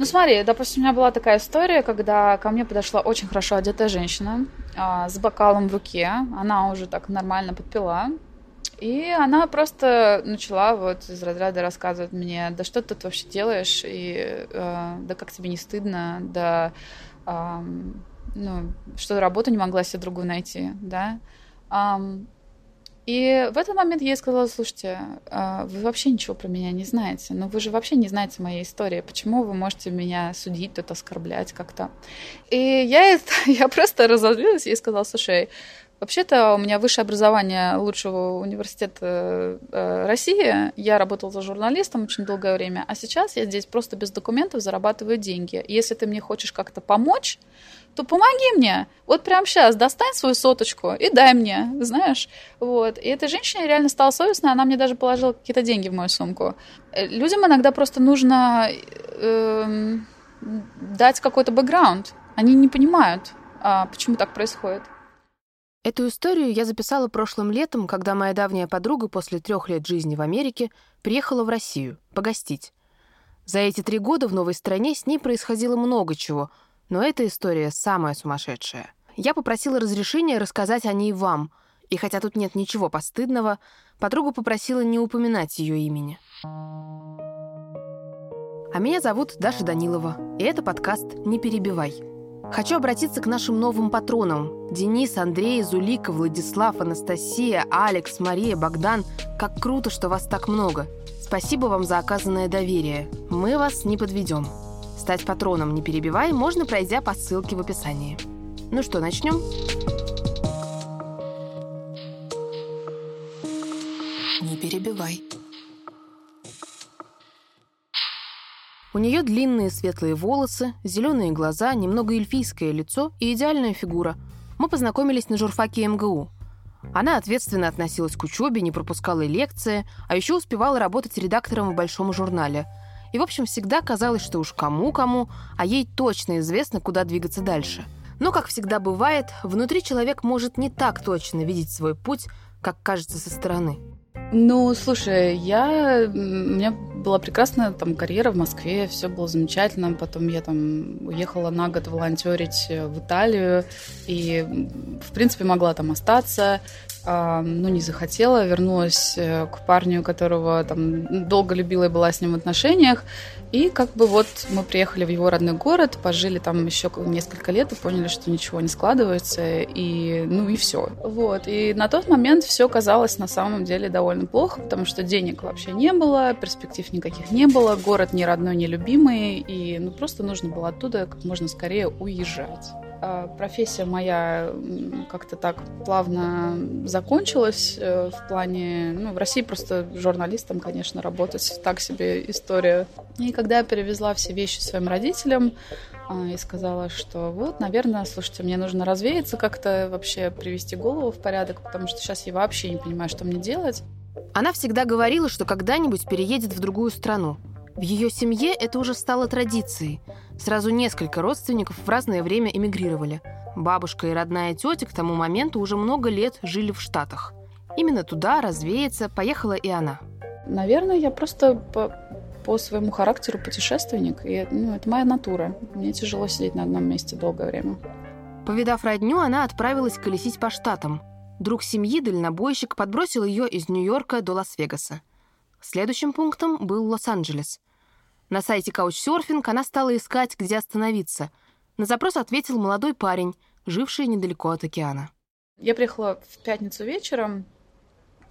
Ну смотри, допустим, у меня была такая история, когда ко мне подошла очень хорошо одетая женщина а, с бокалом в руке. Она уже так нормально подпила. И она просто начала вот из разряда рассказывать мне, да что ты тут вообще делаешь, и э, да как тебе не стыдно, да э, ну, что работу не могла себе другую найти, да. Um, и в этот момент я ей сказала, слушайте, а, вы вообще ничего про меня не знаете, но вы же вообще не знаете моей истории, почему вы можете меня судить, тут оскорблять как-то. И я, я просто разозлилась и сказала, слушай, Вообще-то у меня высшее образование лучшего университета э, России. Я работала за журналистом очень долгое время, а сейчас я здесь просто без документов зарабатываю деньги. Если ты мне хочешь как-то помочь, то помоги мне. Вот прямо сейчас достань свою соточку и дай мне, знаешь. Вот. И эта женщина реально стала совестной, она мне даже положила какие-то деньги в мою сумку. Э, людям иногда просто нужно э, дать какой-то бэкграунд. Они не понимают, а, почему так происходит. Эту историю я записала прошлым летом, когда моя давняя подруга после трех лет жизни в Америке приехала в Россию погостить. За эти три года в новой стране с ней происходило много чего, но эта история самая сумасшедшая. Я попросила разрешения рассказать о ней вам, и хотя тут нет ничего постыдного, подруга попросила не упоминать ее имени. А меня зовут Даша Данилова, и это подкаст «Не перебивай». Хочу обратиться к нашим новым патронам. Денис, Андрей, Зулика, Владислав, Анастасия, Алекс, Мария, Богдан. Как круто, что вас так много. Спасибо вам за оказанное доверие. Мы вас не подведем. Стать патроном «Не перебивай» можно, пройдя по ссылке в описании. Ну что, начнем? Не перебивай. У нее длинные светлые волосы, зеленые глаза, немного эльфийское лицо и идеальная фигура. Мы познакомились на журфаке МГУ. Она ответственно относилась к учебе, не пропускала лекции, а еще успевала работать редактором в большом журнале. И, в общем, всегда казалось, что уж кому-кому, а ей точно известно, куда двигаться дальше. Но, как всегда бывает, внутри человек может не так точно видеть свой путь, как кажется со стороны. Ну, слушай, я... У меня была прекрасная там карьера в Москве, все было замечательно. Потом я там уехала на год волонтерить в Италию и, в принципе, могла там остаться ну, не захотела, вернулась э, к парню, которого там долго любила и была с ним в отношениях. И как бы вот мы приехали в его родной город, пожили там еще несколько лет и поняли, что ничего не складывается, и ну и все. Вот. И на тот момент все казалось на самом деле довольно плохо, потому что денег вообще не было, перспектив никаких не было, город ни родной, ни любимый, и ну просто нужно было оттуда как можно скорее уезжать. А, профессия моя как-то так плавно закончилась э, в плане... Ну, в России просто журналистом, конечно, работать так себе история. И когда я перевезла все вещи своим родителям а, и сказала, что вот, наверное, слушайте, мне нужно развеяться как-то, вообще привести голову в порядок, потому что сейчас я вообще не понимаю, что мне делать. Она всегда говорила, что когда-нибудь переедет в другую страну. В ее семье это уже стало традицией. Сразу несколько родственников в разное время эмигрировали. Бабушка и родная тетя к тому моменту уже много лет жили в Штатах. Именно туда развеяться поехала и она. Наверное, я просто по, по своему характеру путешественник, и ну, это моя натура. Мне тяжело сидеть на одном месте долгое время. Повидав родню, она отправилась колесить по штатам. Друг семьи, дальнобойщик, подбросил ее из Нью-Йорка до Лас-Вегаса. Следующим пунктом был Лос-Анджелес. На сайте Couchsurfing она стала искать, где остановиться. На запрос ответил молодой парень, живший недалеко от океана. Я приехала в пятницу вечером,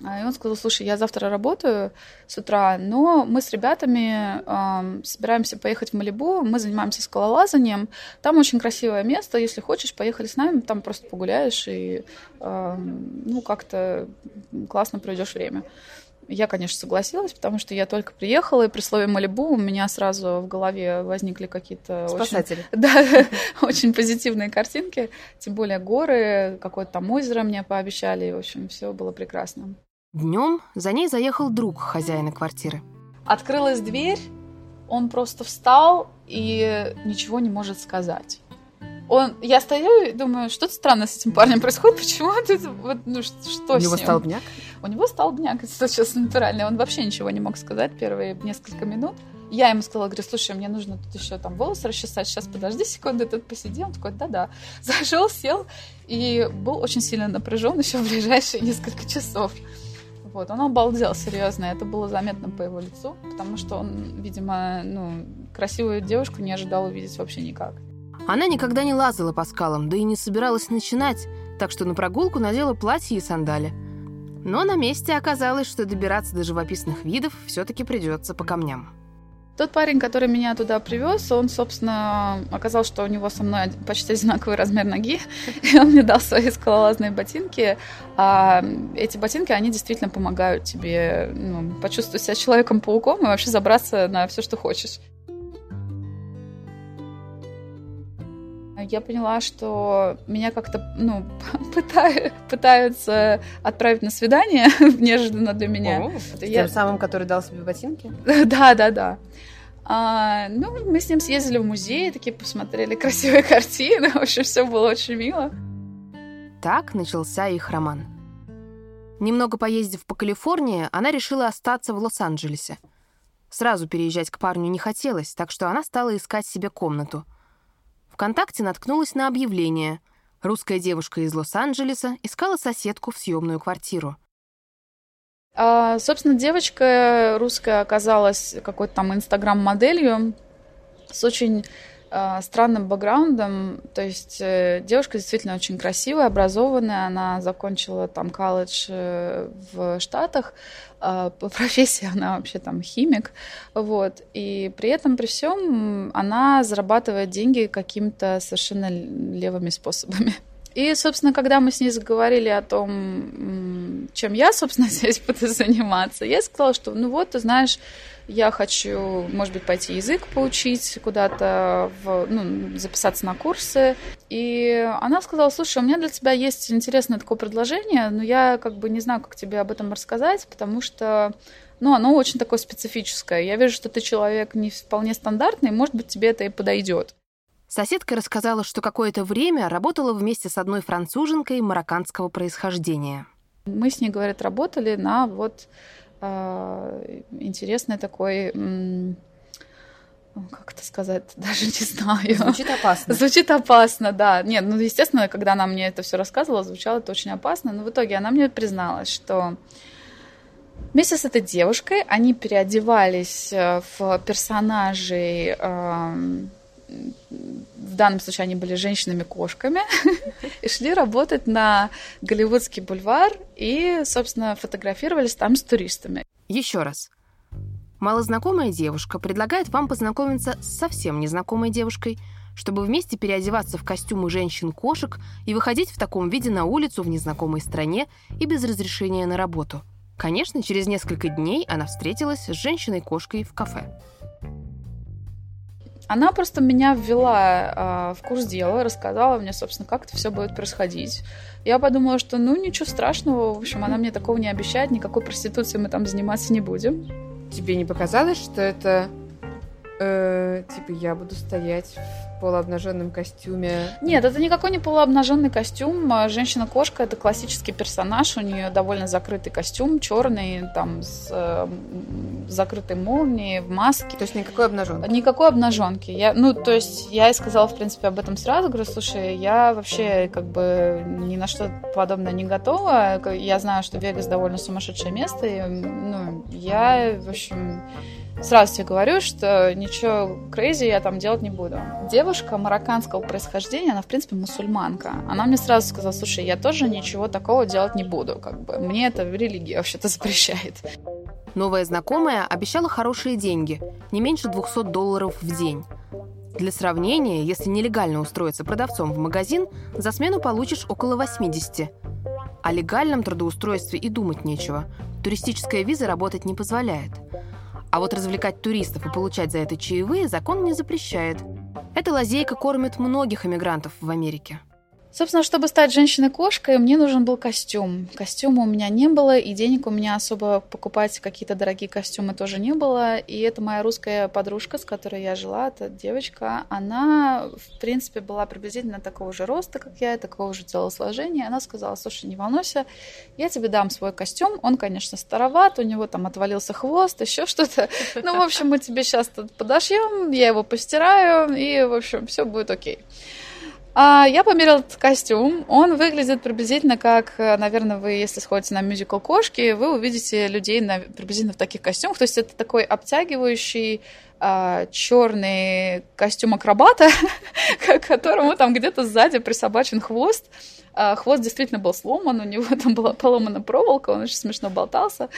и он сказал, слушай, я завтра работаю с утра, но мы с ребятами э, собираемся поехать в Малибу, мы занимаемся скалолазанием, там очень красивое место, если хочешь, поехали с нами, там просто погуляешь и, э, ну, как-то классно проведешь время. Я, конечно, согласилась, потому что я только приехала, и при слове Малибу у меня сразу в голове возникли какие-то... Спасатели. Очень, да, очень позитивные картинки. Тем более горы, какое-то там озеро мне пообещали. И, в общем, все было прекрасно. Днем за ней заехал друг хозяина квартиры. Открылась дверь, он просто встал и ничего не может сказать он, я стою и думаю, что-то странное с этим парнем происходит, почему тут, вот, ну, что У с него ним? столбняк? У него столбняк, это сейчас натуральный, он вообще ничего не мог сказать первые несколько минут. Я ему сказала, говорю, слушай, мне нужно тут еще там волосы расчесать, сейчас подожди секунду, тут посиди. Он такой, да-да. Зашел, сел и был очень сильно напряжен еще в ближайшие несколько часов. Вот, он обалдел, серьезно, это было заметно по его лицу, потому что он, видимо, ну, красивую девушку не ожидал увидеть вообще никак. Она никогда не лазала по скалам, да и не собиралась начинать, так что на прогулку надела платье и сандали. Но на месте оказалось, что добираться до живописных видов все-таки придется по камням. Тот парень, который меня туда привез, он, собственно, оказал, что у него со мной почти одинаковый размер ноги, и он мне дал свои скалолазные ботинки. А эти ботинки, они действительно помогают тебе ну, почувствовать себя человеком-пауком и вообще забраться на все, что хочешь. Я поняла, что меня как-то, ну, пытают, пытаются отправить на свидание, неожиданно для меня. О, с я... тем самым, который дал себе ботинки? да, да, да. А, ну, мы с ним съездили в музей, такие посмотрели красивые картины. В общем, все было очень мило. Так начался их роман. Немного поездив по Калифорнии, она решила остаться в Лос-Анджелесе. Сразу переезжать к парню не хотелось, так что она стала искать себе комнату — ВКонтакте наткнулась на объявление. Русская девушка из Лос-Анджелеса искала соседку в съемную квартиру. А, собственно, девочка русская оказалась какой-то там инстаграм-моделью с очень странным бэкграундом. То есть э, девушка действительно очень красивая, образованная. Она закончила там колледж э, в Штатах, а, по профессии она вообще там химик, вот, и при этом, при всем, она зарабатывает деньги какими-то совершенно левыми способами. И, собственно, когда мы с ней заговорили о том, чем я, собственно, здесь буду заниматься, я сказала, что, ну вот, ты знаешь, я хочу, может быть, пойти язык поучить куда-то, в, ну, записаться на курсы. И она сказала, слушай, у меня для тебя есть интересное такое предложение, но я как бы не знаю, как тебе об этом рассказать, потому что ну, оно очень такое специфическое. Я вижу, что ты человек не вполне стандартный, может быть, тебе это и подойдет. Соседка рассказала, что какое-то время работала вместе с одной француженкой марокканского происхождения. Мы с ней, говорят, работали на вот интересный такой как это сказать, даже не знаю. Звучит опасно. Звучит опасно, да. Нет, ну, естественно, когда она мне это все рассказывала, звучало это очень опасно, но в итоге она мне призналась, что вместе с этой девушкой они переодевались э, в персонажей э, в данном случае они были женщинами-кошками, и шли работать на Голливудский бульвар и, собственно, фотографировались там с туристами. Еще раз. Малознакомая девушка предлагает вам познакомиться с совсем незнакомой девушкой, чтобы вместе переодеваться в костюмы женщин-кошек и выходить в таком виде на улицу в незнакомой стране и без разрешения на работу. Конечно, через несколько дней она встретилась с женщиной-кошкой в кафе. Она просто меня ввела э, в курс дела, рассказала мне, собственно, как это все будет происходить. Я подумала, что ну ничего страшного, в общем, она мне такого не обещает, никакой проституцией мы там заниматься не будем. Тебе не показалось, что это э, типа я буду стоять полуобнаженном костюме. Нет, это никакой не полуобнаженный костюм. А женщина-кошка это классический персонаж. У нее довольно закрытый костюм, черный, там с э, закрытой молнией, в маске. То есть никакой обнаженки? Никакой обнаженки. Я, ну, то есть я и сказала, в принципе, об этом сразу. Говорю, слушай, я вообще как бы ни на что подобное не готова. Я знаю, что Вегас довольно сумасшедшее место. И, ну, я, в общем, Сразу тебе говорю, что ничего крейзи я там делать не буду. Девушка марокканского происхождения, она, в принципе, мусульманка. Она мне сразу сказала, слушай, я тоже ничего такого делать не буду. Как бы. Мне это в религии вообще-то запрещает. Новая знакомая обещала хорошие деньги, не меньше 200 долларов в день. Для сравнения, если нелегально устроиться продавцом в магазин, за смену получишь около 80. О легальном трудоустройстве и думать нечего. Туристическая виза работать не позволяет – а вот развлекать туристов и получать за это чаевые закон не запрещает. Эта лазейка кормит многих иммигрантов в Америке. Собственно, чтобы стать женщиной-кошкой, мне нужен был костюм. Костюма у меня не было, и денег у меня особо покупать какие-то дорогие костюмы тоже не было. И это моя русская подружка, с которой я жила, эта девочка, она, в принципе, была приблизительно такого же роста, как я, такого же телосложения. Она сказала, слушай, не волнуйся, я тебе дам свой костюм. Он, конечно, староват, у него там отвалился хвост, еще что-то. Ну, в общем, мы тебе сейчас тут подошьем, я его постираю, и, в общем, все будет окей. А, я померила этот костюм. Он выглядит приблизительно как, э, наверное, вы, если сходите на мюзикл «Кошки», вы увидите людей на, приблизительно в таких костюмах. То есть это такой обтягивающий а, черный костюм акробата, к которому там где-то сзади присобачен хвост. А, хвост действительно был сломан, у него там была поломана проволока, он очень смешно болтался.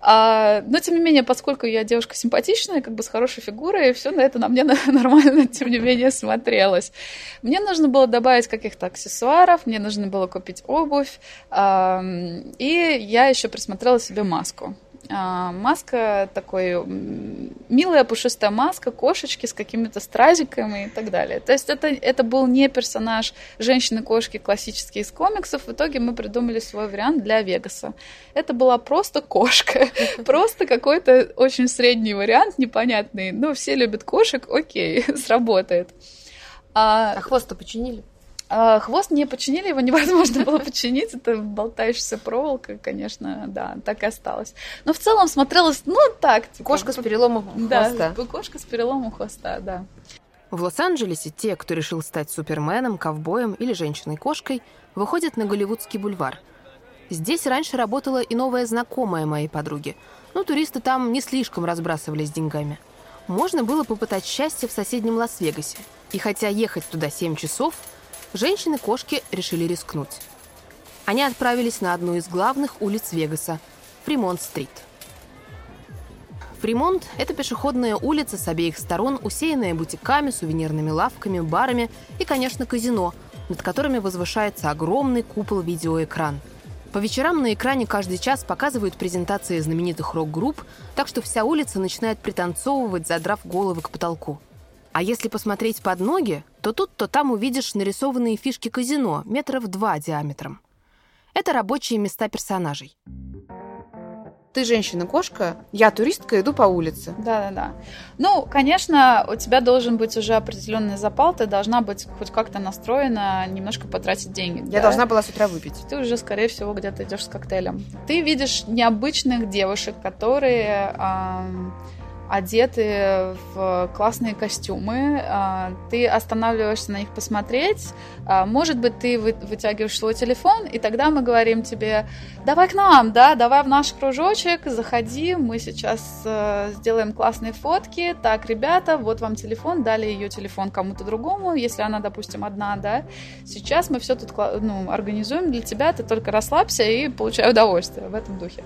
А, но, тем не менее, поскольку я девушка симпатичная, как бы с хорошей фигурой, все на это на мне нормально, тем не менее, смотрелось. Мне нужно было добавить каких-то аксессуаров, мне нужно было купить обувь, и я еще присмотрела себе маску. А, маска такой милая пушистая маска кошечки с какими-то стразиками и так далее. То есть это, это был не персонаж женщины-кошки классический из комиксов. В итоге мы придумали свой вариант для Вегаса. Это была просто кошка. Просто какой-то очень средний вариант, непонятный. Ну, все любят кошек, окей, сработает. А, а хвост-то починили? А, хвост не починили, его невозможно было починить. Это болтающаяся проволока, конечно, да, так и осталось. Но в целом смотрелось, ну, так. Типа, кошка с переломом хвоста. Да, кошка с переломом хвоста, да. В Лос-Анджелесе те, кто решил стать суперменом, ковбоем или женщиной-кошкой, выходят на Голливудский бульвар. Здесь раньше работала и новая знакомая моей подруги, но туристы там не слишком разбрасывались деньгами. Можно было попытать счастье в соседнем Лас-Вегасе. И хотя ехать туда 7 часов, женщины-кошки решили рискнуть. Они отправились на одну из главных улиц Вегаса – Фримонт-стрит. Фримонт – это пешеходная улица с обеих сторон, усеянная бутиками, сувенирными лавками, барами и, конечно, казино, над которыми возвышается огромный купол-видеоэкран. По вечерам на экране каждый час показывают презентации знаменитых рок-групп, так что вся улица начинает пританцовывать, задрав головы к потолку – а если посмотреть под ноги, то тут, то там увидишь нарисованные фишки казино метров два диаметром. Это рабочие места персонажей. Ты женщина-кошка, я туристка, иду по улице. Да-да-да. Ну, конечно, у тебя должен быть уже определенный запал, ты должна быть хоть как-то настроена немножко потратить деньги. Я да? должна была с утра выпить. Ты уже, скорее всего, где-то идешь с коктейлем. Ты видишь необычных девушек, которые... Э, одеты в классные костюмы, а, ты останавливаешься на них посмотреть, а, может быть, ты вытягиваешь свой телефон, и тогда мы говорим тебе, давай к нам, да, давай в наш кружочек, заходи, мы сейчас э, сделаем классные фотки, так, ребята, вот вам телефон, дали ее телефон кому-то другому, если она, допустим, одна, да, сейчас мы все тут ну, организуем для тебя, ты только расслабься и получай удовольствие в этом духе.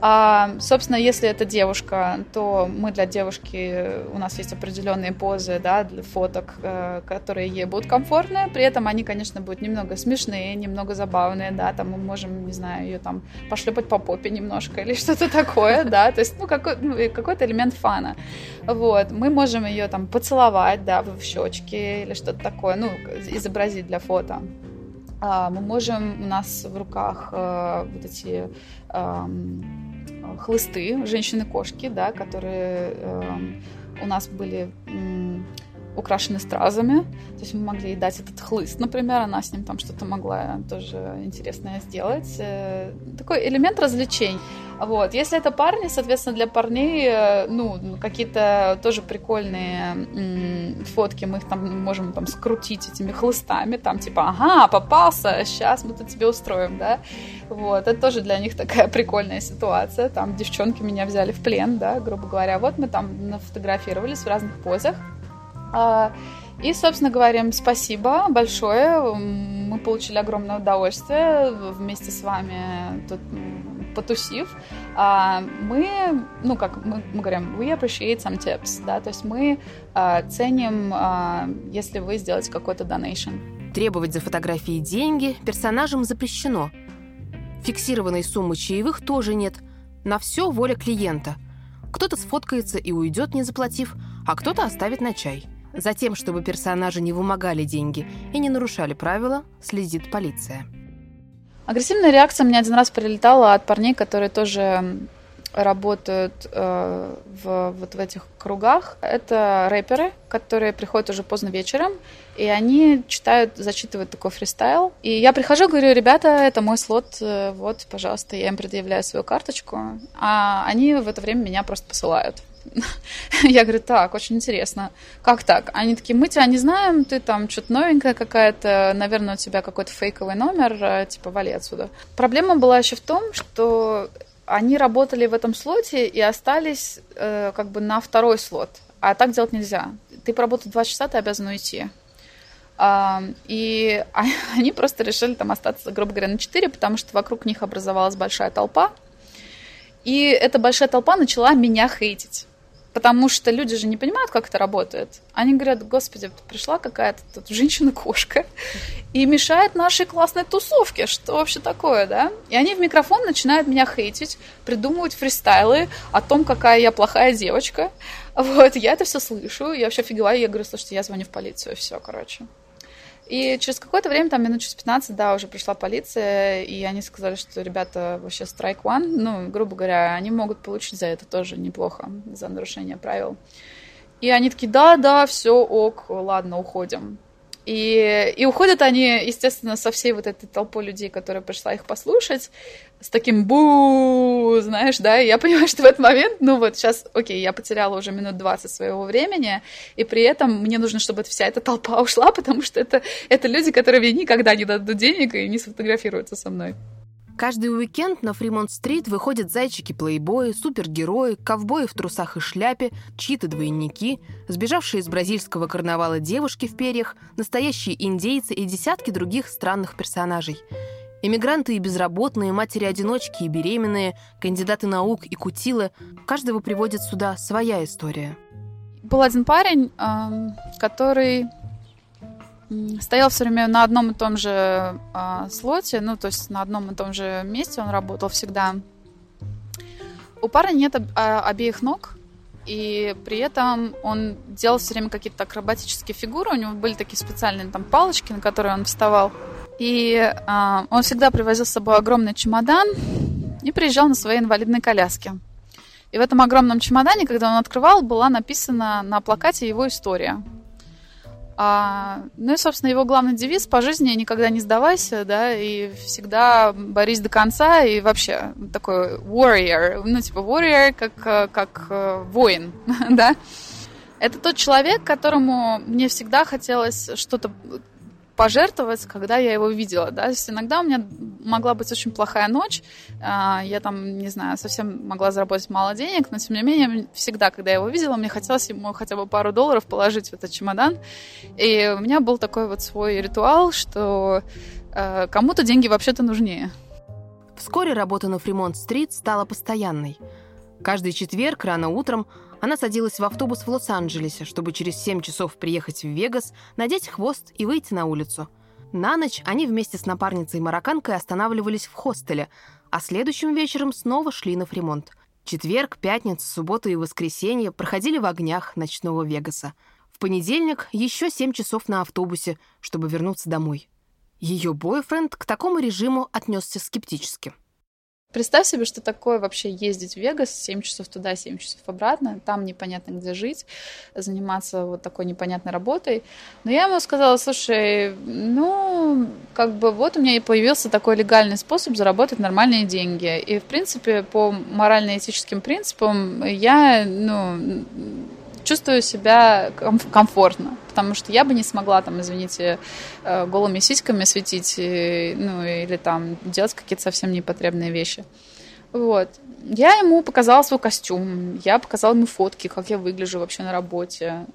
А, собственно, если это девушка, то мы для девушки, у нас есть определенные позы, да, для фоток, э, которые ей будут комфортны. При этом они, конечно, будут немного смешные, немного забавные, да, там мы можем, не знаю, ее там пошлепать по попе немножко или что-то такое, да, то есть, ну, какой, ну, какой-то элемент фана. Вот, мы можем ее там поцеловать, да, в щечки или что-то такое, ну, изобразить для фото. А, мы можем, у нас в руках э, вот эти хлысты, женщины-кошки, да, которые э, у нас были украшены стразами. То есть мы могли дать этот хлыст, например, она с ним там что-то могла тоже интересное сделать. Э, такой элемент развлечений. Вот. Если это парни, соответственно, для парней, э, ну, какие-то тоже прикольные фотки, мы их там можем там скрутить этими хлыстами, там типа, ага, попался, сейчас мы тут тебе устроим, да. Вот, это тоже для них такая прикольная ситуация. Там девчонки меня взяли в плен, да, грубо говоря. Вот мы там нафотографировались в разных позах. А, и, собственно, говорим спасибо большое. Мы получили огромное удовольствие вместе с вами тут потусив, а, мы, ну, как мы, говорим, we appreciate some tips, да, то есть мы а, ценим, если вы сделаете какой-то donation. Требовать за фотографии деньги персонажам запрещено. Фиксированной суммы чаевых тоже нет. На все воля клиента. Кто-то сфоткается и уйдет, не заплатив, а кто-то оставит на чай. За тем, чтобы персонажи не вымогали деньги и не нарушали правила, следит полиция. Агрессивная реакция мне один раз прилетала от парней, которые тоже работают э, в, вот в этих кругах. Это рэперы, которые приходят уже поздно вечером, и они читают, зачитывают такой фристайл. И я прихожу, говорю, ребята, это мой слот, э, вот, пожалуйста, я им предъявляю свою карточку, а они в это время меня просто посылают. Я говорю, так, очень интересно. Как так? Они такие, мы тебя не знаем, ты там что-то новенькая какая-то, наверное, у тебя какой-то фейковый номер, э, типа, вали отсюда. Проблема была еще в том, что они работали в этом слоте и остались э, как бы на второй слот. А так делать нельзя. Ты поработал два часа, ты обязан уйти. А, и они просто решили там остаться, грубо говоря, на 4, потому что вокруг них образовалась большая толпа. И эта большая толпа начала меня хейтить. Потому что люди же не понимают, как это работает. Они говорят, господи, пришла какая-то тут женщина-кошка и мешает нашей классной тусовке. Что вообще такое, да? И они в микрофон начинают меня хейтить, придумывать фристайлы о том, какая я плохая девочка. Вот, я это все слышу, я вообще офигеваю, я говорю, слушайте, я звоню в полицию, все, короче. И через какое-то время, там минут через 15, да, уже пришла полиция, и они сказали, что ребята вообще strike one, ну, грубо говоря, они могут получить за это тоже неплохо, за нарушение правил. И они такие, да, да, все, ок, ладно, уходим. И, и уходят они, естественно, со всей вот этой толпой людей, которая пришла их послушать, с таким бу, знаешь, да, и я понимаю, что в этот момент, ну вот сейчас, окей, я потеряла уже минут 20 своего времени, и при этом мне нужно, чтобы вся эта толпа ушла, потому что это, это люди, которые мне никогда не дадут денег и не сфотографируются со мной. Каждый уикенд на Фримонт-стрит выходят зайчики-плейбои, супергерои, ковбои в трусах и шляпе, чьи-то двойники, сбежавшие из бразильского карнавала девушки в перьях, настоящие индейцы и десятки других странных персонажей. Эмигранты и безработные, матери-одиночки и беременные, кандидаты наук и кутилы – каждого приводит сюда своя история. Был один парень, который стоял все время на одном и том же э, слоте, ну, то есть на одном и том же месте он работал всегда. У парня нет об, а, обеих ног, и при этом он делал все время какие-то акробатические фигуры, у него были такие специальные там палочки, на которые он вставал. И э, он всегда привозил с собой огромный чемодан и приезжал на своей инвалидной коляске. И в этом огромном чемодане, когда он открывал, была написана на плакате его история. А, ну и, собственно, его главный девиз по жизни «никогда не сдавайся», да, и всегда борись до конца, и вообще такой warrior, ну, типа warrior как, как э, воин, да. Это тот человек, которому мне всегда хотелось что-то пожертвовать, когда я его видела, да, то есть иногда у меня могла быть очень плохая ночь, а, я там, не знаю, совсем могла заработать мало денег, но тем не менее, всегда, когда я его видела, мне хотелось ему хотя бы пару долларов положить в этот чемодан, и у меня был такой вот свой ритуал, что а, кому-то деньги вообще-то нужнее. Вскоре работа на Фримонт-стрит стала постоянной. Каждый четверг рано утром она садилась в автобус в Лос-Анджелесе, чтобы через 7 часов приехать в Вегас, надеть хвост и выйти на улицу. На ночь они вместе с напарницей-марокканкой останавливались в хостеле, а следующим вечером снова шли на фримонт. Четверг, пятница, суббота и воскресенье проходили в огнях ночного Вегаса. В понедельник еще 7 часов на автобусе, чтобы вернуться домой. Ее бойфренд к такому режиму отнесся скептически. Представь себе, что такое вообще ездить в Вегас 7 часов туда, 7 часов обратно, там непонятно где жить, заниматься вот такой непонятной работой. Но я ему сказала, слушай, ну, как бы вот у меня и появился такой легальный способ заработать нормальные деньги. И, в принципе, по морально-этическим принципам я, ну, чувствую себя комфортно, потому что я бы не смогла, там, извините, э, голыми сиськами светить, ну, или там делать какие-то совсем непотребные вещи. Вот. Я ему показала свой костюм, я показала ему фотки, как я выгляжу вообще на работе.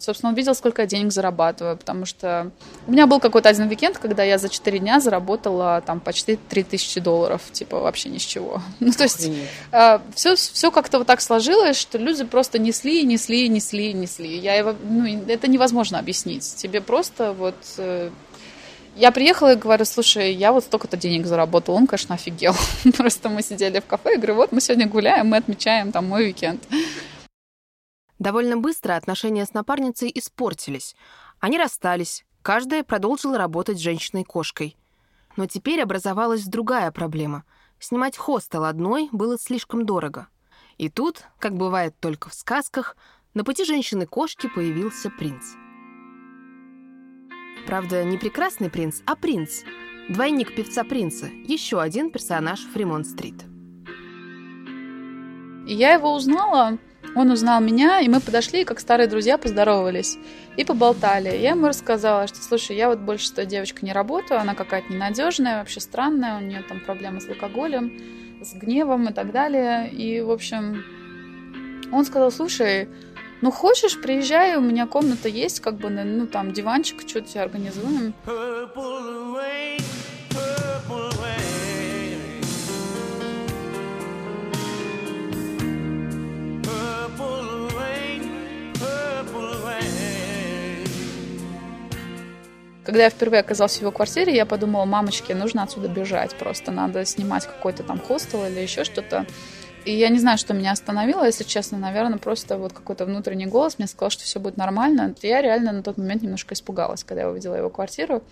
Собственно, он видел, сколько я денег зарабатываю, потому что у меня был какой-то один уикенд, когда я за 4 дня заработала там почти 3000 долларов, типа вообще ни с чего. Ну, то есть все, а, все как-то вот так сложилось, что люди просто несли, несли, несли, несли. Я его, ну, это невозможно объяснить. Тебе просто вот э, я приехала и говорю, слушай, я вот столько-то денег заработал. Он, конечно, офигел. Просто мы сидели в кафе и говорю, вот мы сегодня гуляем, мы отмечаем там мой уикенд. Довольно быстро отношения с напарницей испортились. Они расстались, каждая продолжила работать женщиной-кошкой. Но теперь образовалась другая проблема. Снимать хостел одной было слишком дорого. И тут, как бывает только в сказках, на пути женщины-кошки появился принц. Правда, не прекрасный принц, а принц. Двойник певца принца, еще один персонаж Фримонт-стрит. Я его узнала, он узнал меня, и мы подошли, как старые друзья поздоровались и поболтали. Я ему рассказала, что, слушай, я вот больше с той девочкой не работаю, она какая-то ненадежная, вообще странная, у нее там проблемы с алкоголем, с гневом и так далее. И, в общем, он сказал, слушай, ну хочешь, приезжай, у меня комната есть, как бы, ну там диванчик, что-то тебе организуем. Когда я впервые оказалась в его квартире, я подумала, мамочке, нужно отсюда бежать, просто надо снимать какой-то там хостел или еще что-то. И я не знаю, что меня остановило, если честно, наверное, просто вот какой-то внутренний голос мне сказал, что все будет нормально. Я реально на тот момент немножко испугалась, когда я увидела его квартиру.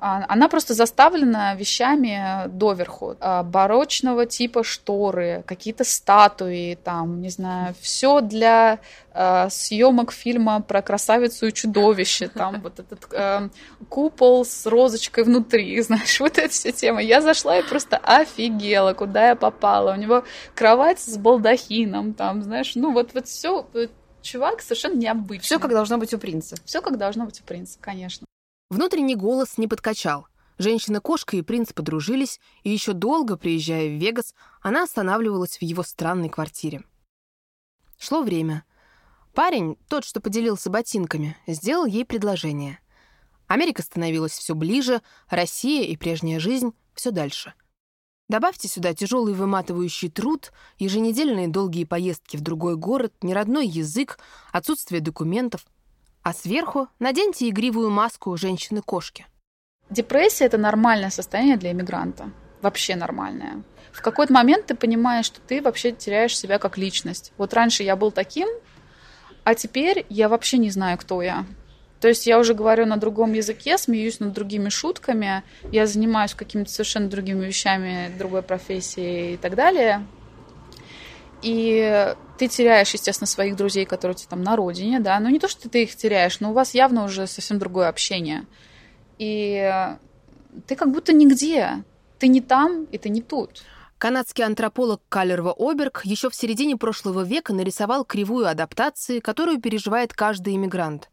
А, она просто заставлена вещами доверху. А, барочного типа шторы, какие-то статуи, там, не знаю, все для э, съемок фильма про красавицу и чудовище. Там вот этот э, купол с розочкой внутри, знаешь, вот эта вся тема. Я зашла и просто офигела, куда я попала. У него кровать с балдахином, там, знаешь, ну вот, вот все чувак совершенно необычный. Все как должно быть у принца. Все как должно быть у принца, конечно. Внутренний голос не подкачал. Женщина-кошка и принц подружились, и еще долго, приезжая в Вегас, она останавливалась в его странной квартире. Шло время. Парень, тот, что поделился ботинками, сделал ей предложение. Америка становилась все ближе, Россия и прежняя жизнь все дальше. Добавьте сюда тяжелый выматывающий труд, еженедельные долгие поездки в другой город, неродной язык, отсутствие документов — а сверху наденьте игривую маску женщины-кошки. Депрессия — это нормальное состояние для иммигранта. Вообще нормальное. В какой-то момент ты понимаешь, что ты вообще теряешь себя как личность. Вот раньше я был таким, а теперь я вообще не знаю, кто я. То есть я уже говорю на другом языке, смеюсь над другими шутками, я занимаюсь какими-то совершенно другими вещами, другой профессией и так далее. И ты теряешь, естественно, своих друзей, которые у тебя там на родине, да, но не то, что ты их теряешь, но у вас явно уже совсем другое общение. И ты как будто нигде. Ты не там, и ты не тут. Канадский антрополог Калерва Оберг еще в середине прошлого века нарисовал кривую адаптации, которую переживает каждый иммигрант.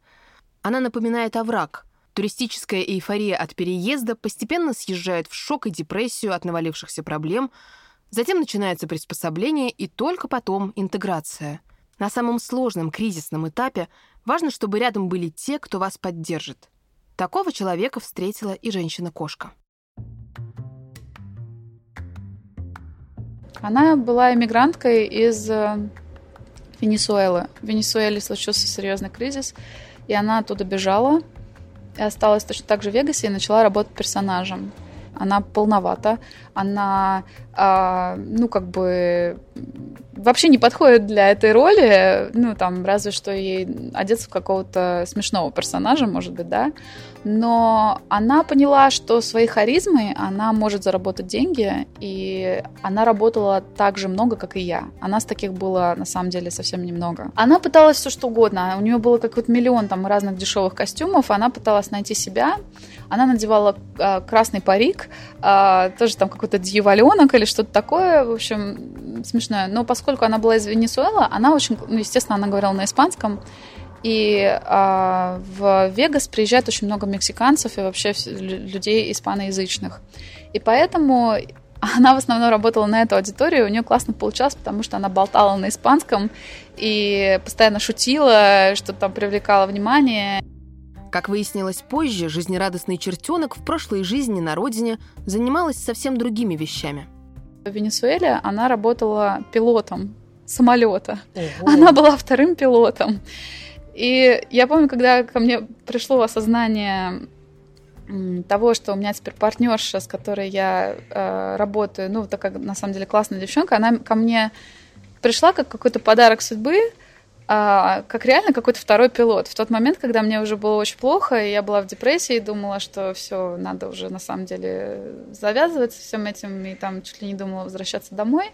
Она напоминает овраг. Туристическая эйфория от переезда постепенно съезжает в шок и депрессию от навалившихся проблем – Затем начинается приспособление и только потом интеграция. На самом сложном кризисном этапе важно, чтобы рядом были те, кто вас поддержит. Такого человека встретила и женщина-кошка. Она была эмигранткой из э, Венесуэлы. В Венесуэле случился серьезный кризис, и она оттуда бежала, и осталась точно так же в Вегасе и начала работать персонажем она полновата, она, э, ну, как бы вообще не подходит для этой роли, ну, там, разве что ей одеться в какого-то смешного персонажа, может быть, да, но она поняла, что своей харизмой она может заработать деньги, и она работала так же много, как и я. А нас таких было, на самом деле, совсем немного. Она пыталась все что угодно, у нее было какой-то миллион там разных дешевых костюмов, она пыталась найти себя, она надевала э, красный парик, э, тоже там какой-то дьяволенок или что-то такое, в общем, смешное. Но поскольку она была из Венесуэлы, она очень, ну, естественно, она говорила на испанском, и э, в Вегас приезжает очень много мексиканцев и вообще людей испаноязычных. И поэтому она в основном работала на эту аудиторию, у нее классно получалось, потому что она болтала на испанском и постоянно шутила, что там привлекало внимание. Как выяснилось позже, жизнерадостный чертенок в прошлой жизни на родине занималась совсем другими вещами. В Венесуэле она работала пилотом самолета. Ого. Она была вторым пилотом. И я помню, когда ко мне пришло осознание того, что у меня теперь партнерша, с которой я э, работаю, ну, такая, на самом деле, классная девчонка, она ко мне пришла как какой-то подарок судьбы, а, как реально какой-то второй пилот. В тот момент, когда мне уже было очень плохо, и я была в депрессии, и думала, что все, надо уже на самом деле завязывать со всем этим, и там чуть ли не думала возвращаться домой.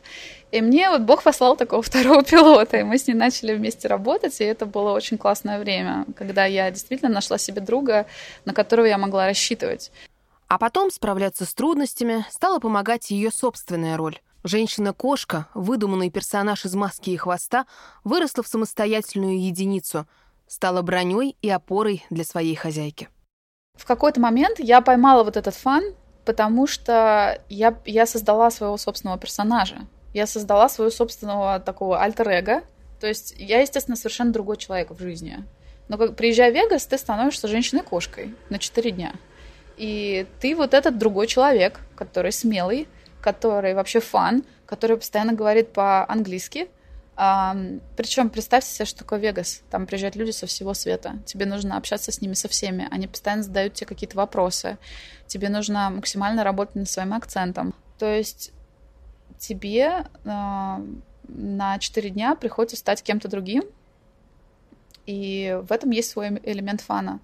И мне вот Бог послал такого второго пилота, и мы с ней начали вместе работать, и это было очень классное время, когда я действительно нашла себе друга, на которого я могла рассчитывать. А потом справляться с трудностями стала помогать ее собственная роль — Женщина-кошка, выдуманный персонаж из маски и хвоста, выросла в самостоятельную единицу, стала броней и опорой для своей хозяйки. В какой-то момент я поймала вот этот фан, потому что я, я создала своего собственного персонажа. Я создала своего собственного такого альтер-эго. То есть я, естественно, совершенно другой человек в жизни. Но как, приезжая в Вегас, ты становишься женщиной-кошкой на 4 дня. И ты вот этот другой человек, который смелый, который вообще фан, который постоянно говорит по-английски. Причем представьте себе, что такое Вегас. Там приезжают люди со всего света. Тебе нужно общаться с ними со всеми. Они постоянно задают тебе какие-то вопросы. Тебе нужно максимально работать над своим акцентом. То есть тебе а, на 4 дня приходится стать кем-то другим. И в этом есть свой элемент фана.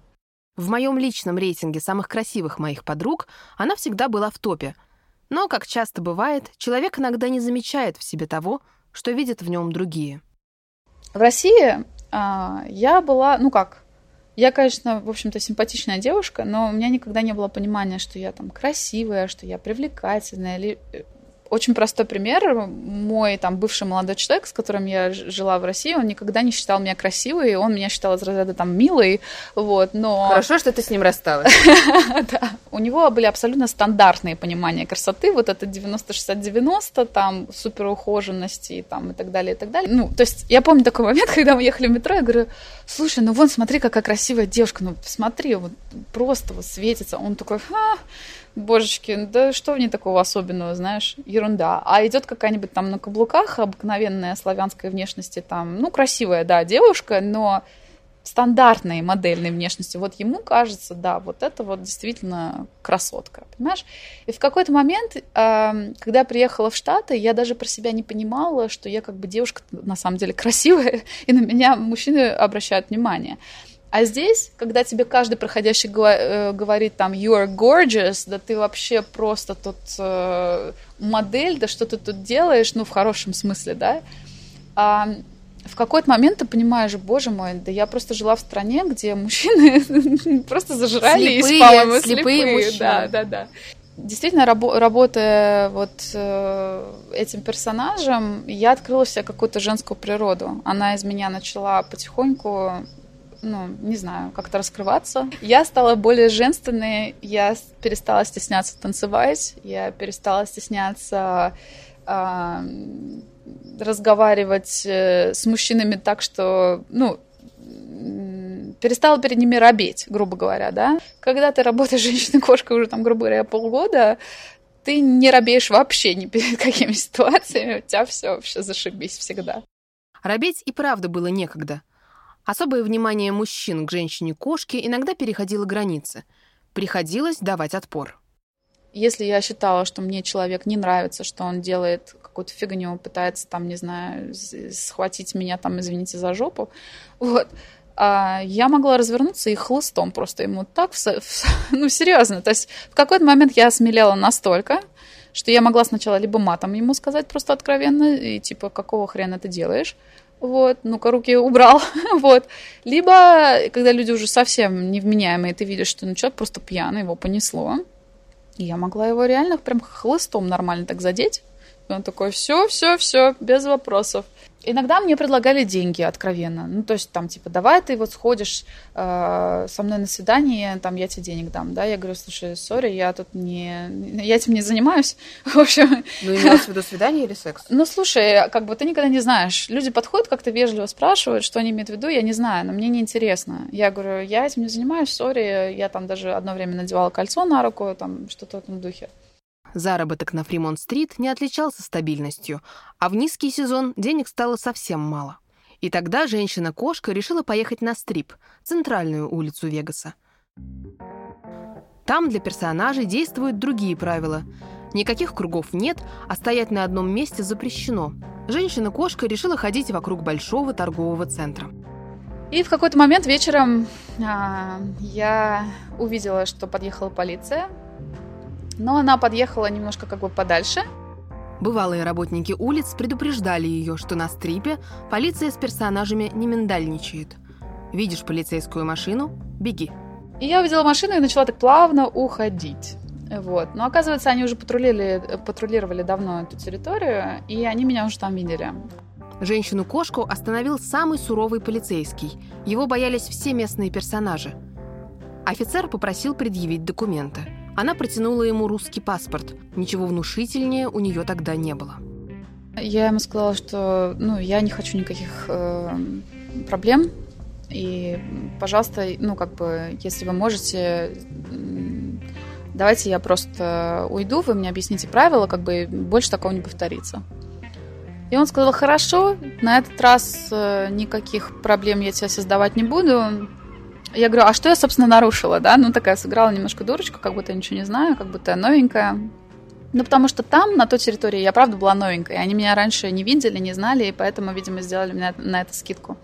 В моем личном рейтинге самых красивых моих подруг она всегда была в топе — но, как часто бывает, человек иногда не замечает в себе того, что видят в нем другие. В России а, я была, ну как, я, конечно, в общем-то, симпатичная девушка, но у меня никогда не было понимания, что я там красивая, что я привлекательная, или э, очень простой пример. Мой там бывший молодой человек, с которым я жила в России, он никогда не считал меня красивой, он меня считал из разряда там милой, вот, но... Хорошо, что ты с ним рассталась. Да. У него были абсолютно стандартные понимания красоты, вот это 90-60-90, там, суперухоженности, там, и так далее, и так далее. Ну, то есть я помню такой момент, когда мы ехали в метро, я говорю, слушай, ну вон, смотри, какая красивая девушка, ну, смотри, вот просто вот светится. Он такой, ха, божечки, да что в ней такого особенного, знаешь, ерунда. А идет какая-нибудь там на каблуках, обыкновенная славянской внешности, там, ну, красивая, да, девушка, но стандартной модельной внешности. Вот ему кажется, да, вот это вот действительно красотка, понимаешь? И в какой-то момент, э, когда я приехала в Штаты, я даже про себя не понимала, что я как бы девушка на самом деле красивая, и на меня мужчины обращают внимание. А здесь, когда тебе каждый проходящий э, говорит там you are gorgeous, да ты вообще просто тут э, модель, да что ты тут делаешь, ну в хорошем смысле, да, а в какой-то момент ты понимаешь, боже мой, да я просто жила в стране, где мужчины просто слепые, по-моему, слепые, слепые мужчины. Да, да, да. Действительно, рабо- работая вот э, этим персонажем, я открыла себе какую-то женскую природу. Она из меня начала потихоньку ну, не знаю, как-то раскрываться. Я стала более женственной, я перестала стесняться танцевать, я перестала стесняться э, разговаривать с мужчинами так, что, ну, перестала перед ними робеть, грубо говоря, да. Когда ты работаешь женщиной-кошкой уже там, грубо говоря, полгода, ты не робеешь вообще ни перед какими ситуациями, у тебя все вообще зашибись всегда. Робеть и правда было некогда. Особое внимание мужчин к женщине-кошке иногда переходило границы. Приходилось давать отпор. Если я считала, что мне человек не нравится, что он делает какую-то фигню, пытается там, не знаю, схватить меня там, извините за жопу, вот, а я могла развернуться и хлыстом просто ему так, ну, серьезно. То есть в какой-то момент я осмелела настолько, что я могла сначала либо матом ему сказать просто откровенно, и типа, какого хрена ты делаешь, вот, ну-ка, руки убрал, вот. Либо, когда люди уже совсем невменяемые, ты видишь, что ну человек просто пьяный, его понесло. И я могла его реально прям хлыстом нормально так задеть. И он такой, все, все, все, без вопросов. Иногда мне предлагали деньги откровенно. Ну, то есть там, типа, давай ты вот сходишь э, со мной на свидание, там, я тебе денег дам, да? Я говорю, слушай, сори, я тут не... Я этим не занимаюсь. В общем... Ну, имелось в виду свидание или секс? Ну, слушай, как бы ты никогда не знаешь. Люди подходят, как-то вежливо спрашивают, что они имеют в виду, я не знаю, но мне не интересно. Я говорю, я этим не занимаюсь, сори, я там даже одно время надевала кольцо на руку, там, что-то в этом духе. Заработок на Фримонт-стрит не отличался стабильностью, а в низкий сезон денег стало совсем мало. И тогда женщина-кошка решила поехать на Стрип, центральную улицу Вегаса. Там для персонажей действуют другие правила. Никаких кругов нет, а стоять на одном месте запрещено. Женщина-кошка решила ходить вокруг большого торгового центра. И в какой-то момент вечером а, я увидела, что подъехала полиция, но она подъехала немножко как бы подальше. Бывалые работники улиц предупреждали ее, что на стрипе полиция с персонажами не миндальничает. Видишь полицейскую машину – беги. И я увидела машину и начала так плавно уходить. Вот. Но оказывается, они уже патрулировали, патрулировали давно эту территорию, и они меня уже там видели. Женщину-кошку остановил самый суровый полицейский. Его боялись все местные персонажи. Офицер попросил предъявить документы. Она протянула ему русский паспорт. Ничего внушительнее у нее тогда не было. Я ему сказала, что ну, я не хочу никаких э, проблем. И, пожалуйста, ну, как бы, если вы можете, давайте я просто уйду, вы мне объясните правила, как бы больше такого не повторится. И он сказал, хорошо, на этот раз э, никаких проблем я тебе создавать не буду. Я говорю, а что я, собственно, нарушила, да? Ну, такая сыграла немножко дурочка, как будто я ничего не знаю, как будто я новенькая. Ну, потому что там, на той территории, я правда была новенькая. Они меня раньше не видели, не знали, и поэтому, видимо, сделали мне на это скидку.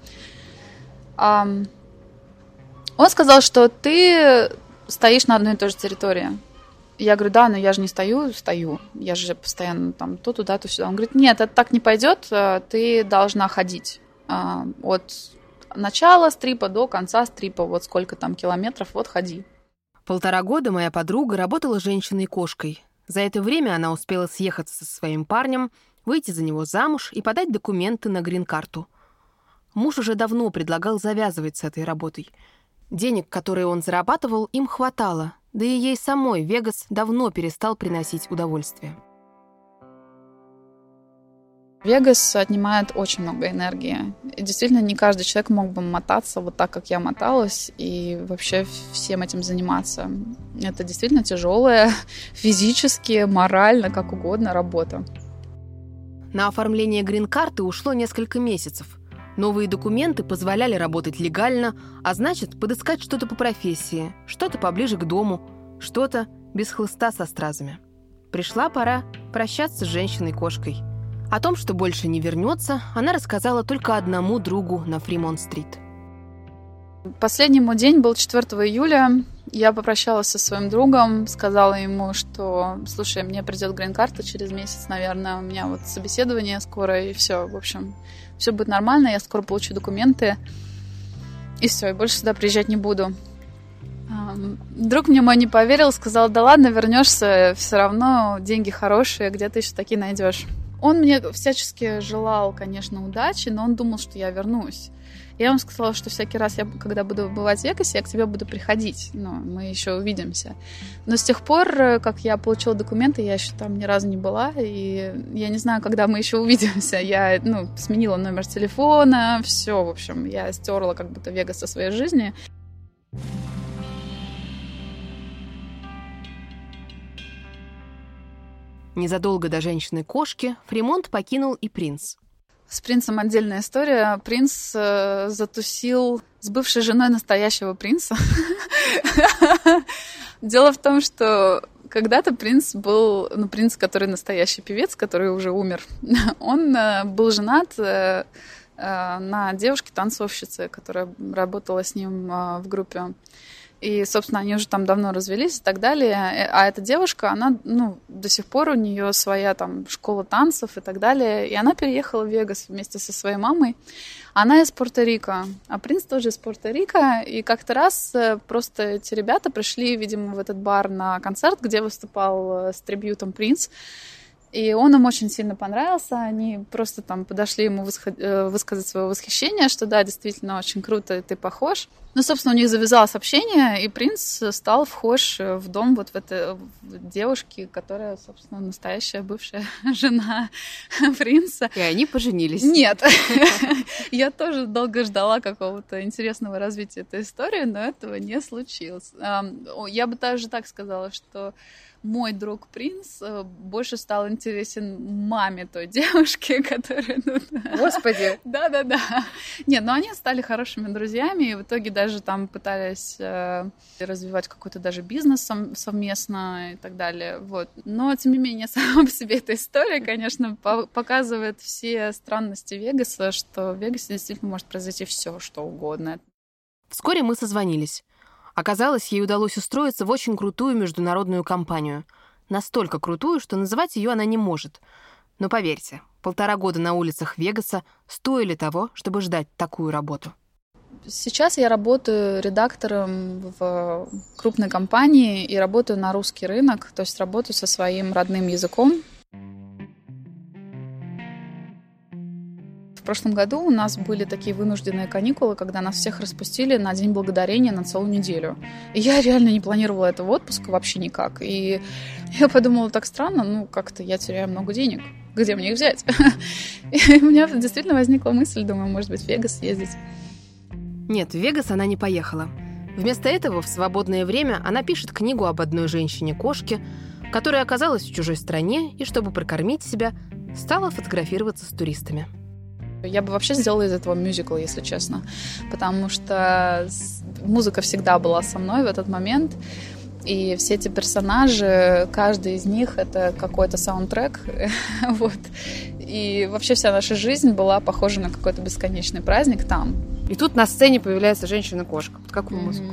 Он сказал, что ты стоишь на одной и той же территории. Я говорю, да, но я же не стою, стою. Я же постоянно там то туда, то сюда. Он говорит, нет, это так не пойдет, э, ты должна ходить а, от начала стрипа до конца стрипа, вот сколько там километров, вот ходи. Полтора года моя подруга работала женщиной-кошкой. За это время она успела съехаться со своим парнем, выйти за него замуж и подать документы на грин-карту. Муж уже давно предлагал завязывать с этой работой. Денег, которые он зарабатывал, им хватало, да и ей самой Вегас давно перестал приносить удовольствие. Вегас отнимает очень много энергии. И действительно, не каждый человек мог бы мотаться вот так, как я моталась, и вообще всем этим заниматься. Это действительно тяжелая физически, морально, как угодно работа. На оформление грин-карты ушло несколько месяцев. Новые документы позволяли работать легально, а значит, подыскать что-то по профессии, что-то поближе к дому, что-то без хлыста со стразами. Пришла пора прощаться с женщиной-кошкой. О том, что больше не вернется, она рассказала только одному другу на Фримонт-стрит. Последний мой день был 4 июля. Я попрощалась со своим другом, сказала ему, что, слушай, мне придет грин-карта через месяц, наверное, у меня вот собеседование скоро, и все, в общем, все будет нормально, я скоро получу документы, и все, и больше сюда приезжать не буду. Друг мне мой не поверил, сказал, да ладно, вернешься, все равно деньги хорошие, где ты еще такие найдешь. Он мне всячески желал, конечно, удачи, но он думал, что я вернусь. Я ему сказала, что всякий раз, я, когда буду бывать в Вегасе, я к тебе буду приходить. Ну, мы еще увидимся. Но с тех пор, э, как я получила документы, я еще там ни разу не была. И я не знаю, когда мы еще увидимся. Я, ну, сменила номер телефона, все, в общем, я стерла как будто Вегас со своей жизни. Незадолго до женщины-кошки Фримонт покинул и принц. С принцем отдельная история. Принц э, затусил с бывшей женой настоящего принца. Дело в том, что когда-то принц был, ну, принц, который настоящий певец, который уже умер, он э, был женат э, э, на девушке-танцовщице, которая работала с ним э, в группе. И, собственно, они уже там давно развелись и так далее. А эта девушка, она, ну, до сих пор у нее своя там школа танцев и так далее. И она переехала в Вегас вместе со своей мамой. Она из Пуэрто-Рико, а принц тоже из Пуэрто-Рико. И как-то раз э, просто эти ребята пришли, видимо, в этот бар на концерт, где выступал э, с трибьютом принц. И он им очень сильно понравился. Они просто там подошли ему э, высказать свое восхищение, что да, действительно очень круто, ты похож. Ну, собственно, у них завязалось общение, и принц стал вхож в дом вот в этой девушки, которая, собственно, настоящая бывшая жена принца. И они поженились. Нет. Я тоже долго ждала какого-то интересного развития этой истории, но этого не случилось. Я бы даже так сказала, что мой друг принц э, больше стал интересен маме той девушки, которая... Ну, Господи! Да-да-да. Нет, но они стали хорошими друзьями, и в итоге даже там пытались э, развивать какой-то даже бизнес совместно и так далее. Вот. Но, тем не менее, сама по себе эта история, конечно, показывает все странности Вегаса, что в Вегасе действительно может произойти все, что угодно. Вскоре мы созвонились. Оказалось, ей удалось устроиться в очень крутую международную компанию. Настолько крутую, что называть ее она не может. Но поверьте, полтора года на улицах Вегаса стоили того, чтобы ждать такую работу. Сейчас я работаю редактором в крупной компании и работаю на русский рынок, то есть работаю со своим родным языком, прошлом году у нас были такие вынужденные каникулы, когда нас всех распустили на День Благодарения на целую неделю. И я реально не планировала этого отпуска вообще никак. И я подумала, так странно, ну как-то я теряю много денег. Где мне их взять? И у меня действительно возникла мысль, думаю, может быть, в Вегас съездить. Нет, в Вегас она не поехала. Вместо этого в свободное время она пишет книгу об одной женщине-кошке, которая оказалась в чужой стране и, чтобы прокормить себя, стала фотографироваться с туристами. Я бы вообще сделала из этого мюзикл, если честно, потому что музыка всегда была со мной в этот момент. И все эти персонажи, каждый из них это какой-то саундтрек. вот. И вообще вся наша жизнь была похожа на какой-то бесконечный праздник там. И тут на сцене появляется женщина-кошка. Под какую mm-hmm. музыку?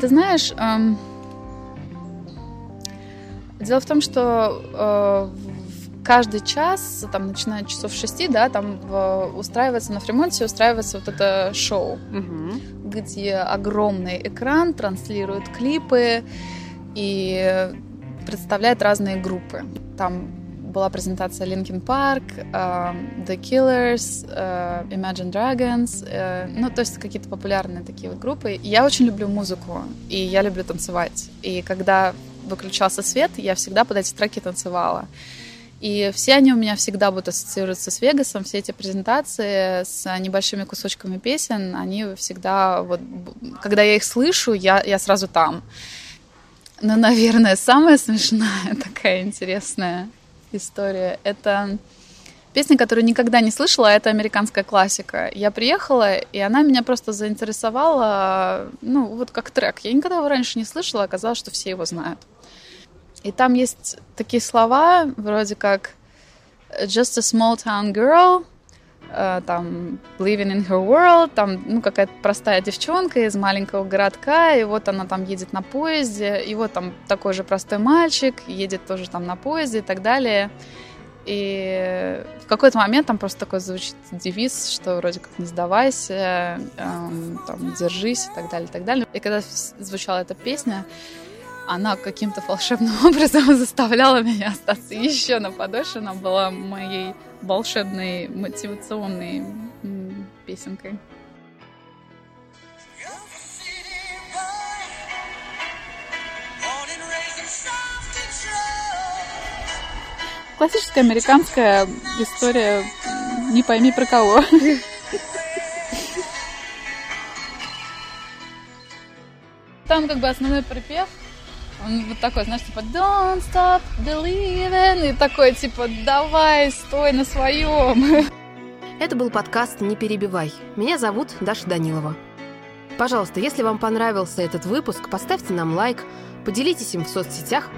Ты знаешь, эм... дело в том, что э, каждый час, там, начиная часов шести, да, там в, устраивается на Фримонте, устраивается вот это шоу, угу. где огромный экран транслирует клипы и представляет разные группы. Там была презентация Linkin Park, uh, The Killers, uh, Imagine Dragons, uh, ну, то есть какие-то популярные такие вот группы. Я очень люблю музыку, и я люблю танцевать. И когда выключался свет, я всегда под эти треки танцевала. И все они у меня всегда будут ассоциироваться с Вегасом, все эти презентации с небольшими кусочками песен, они всегда, вот, когда я их слышу, я, я сразу там. Но, наверное, самая смешная такая интересная история — это песня, которую никогда не слышала, а это американская классика. Я приехала, и она меня просто заинтересовала, ну, вот как трек. Я никогда его раньше не слышала, оказалось, что все его знают. И там есть такие слова, вроде как just a small town girl, uh, там living in her world, там, ну, какая-то простая девчонка из маленького городка, и вот она там едет на поезде, и вот там такой же простой мальчик, едет тоже там на поезде и так далее. И в какой-то момент там просто такой звучит девиз, что вроде как не сдавайся, эм, там, держись и так далее, и так далее. И когда звучала эта песня, она каким-то волшебным образом заставляла меня остаться еще на подольше. Она была моей волшебной мотивационной песенкой. Классическая американская история не пойми про кого. Там как бы основной припев он вот такой, знаешь, типа Don't stop believing и такой, типа давай, стой на своем. Это был подкаст «Не перебивай». Меня зовут Даша Данилова. Пожалуйста, если вам понравился этот выпуск, поставьте нам лайк, поделитесь им в соцсетях,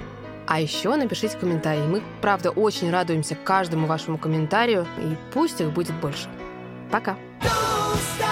а еще напишите комментарий. Мы, правда, очень радуемся каждому вашему комментарию, и пусть их будет больше. Пока! Don't stop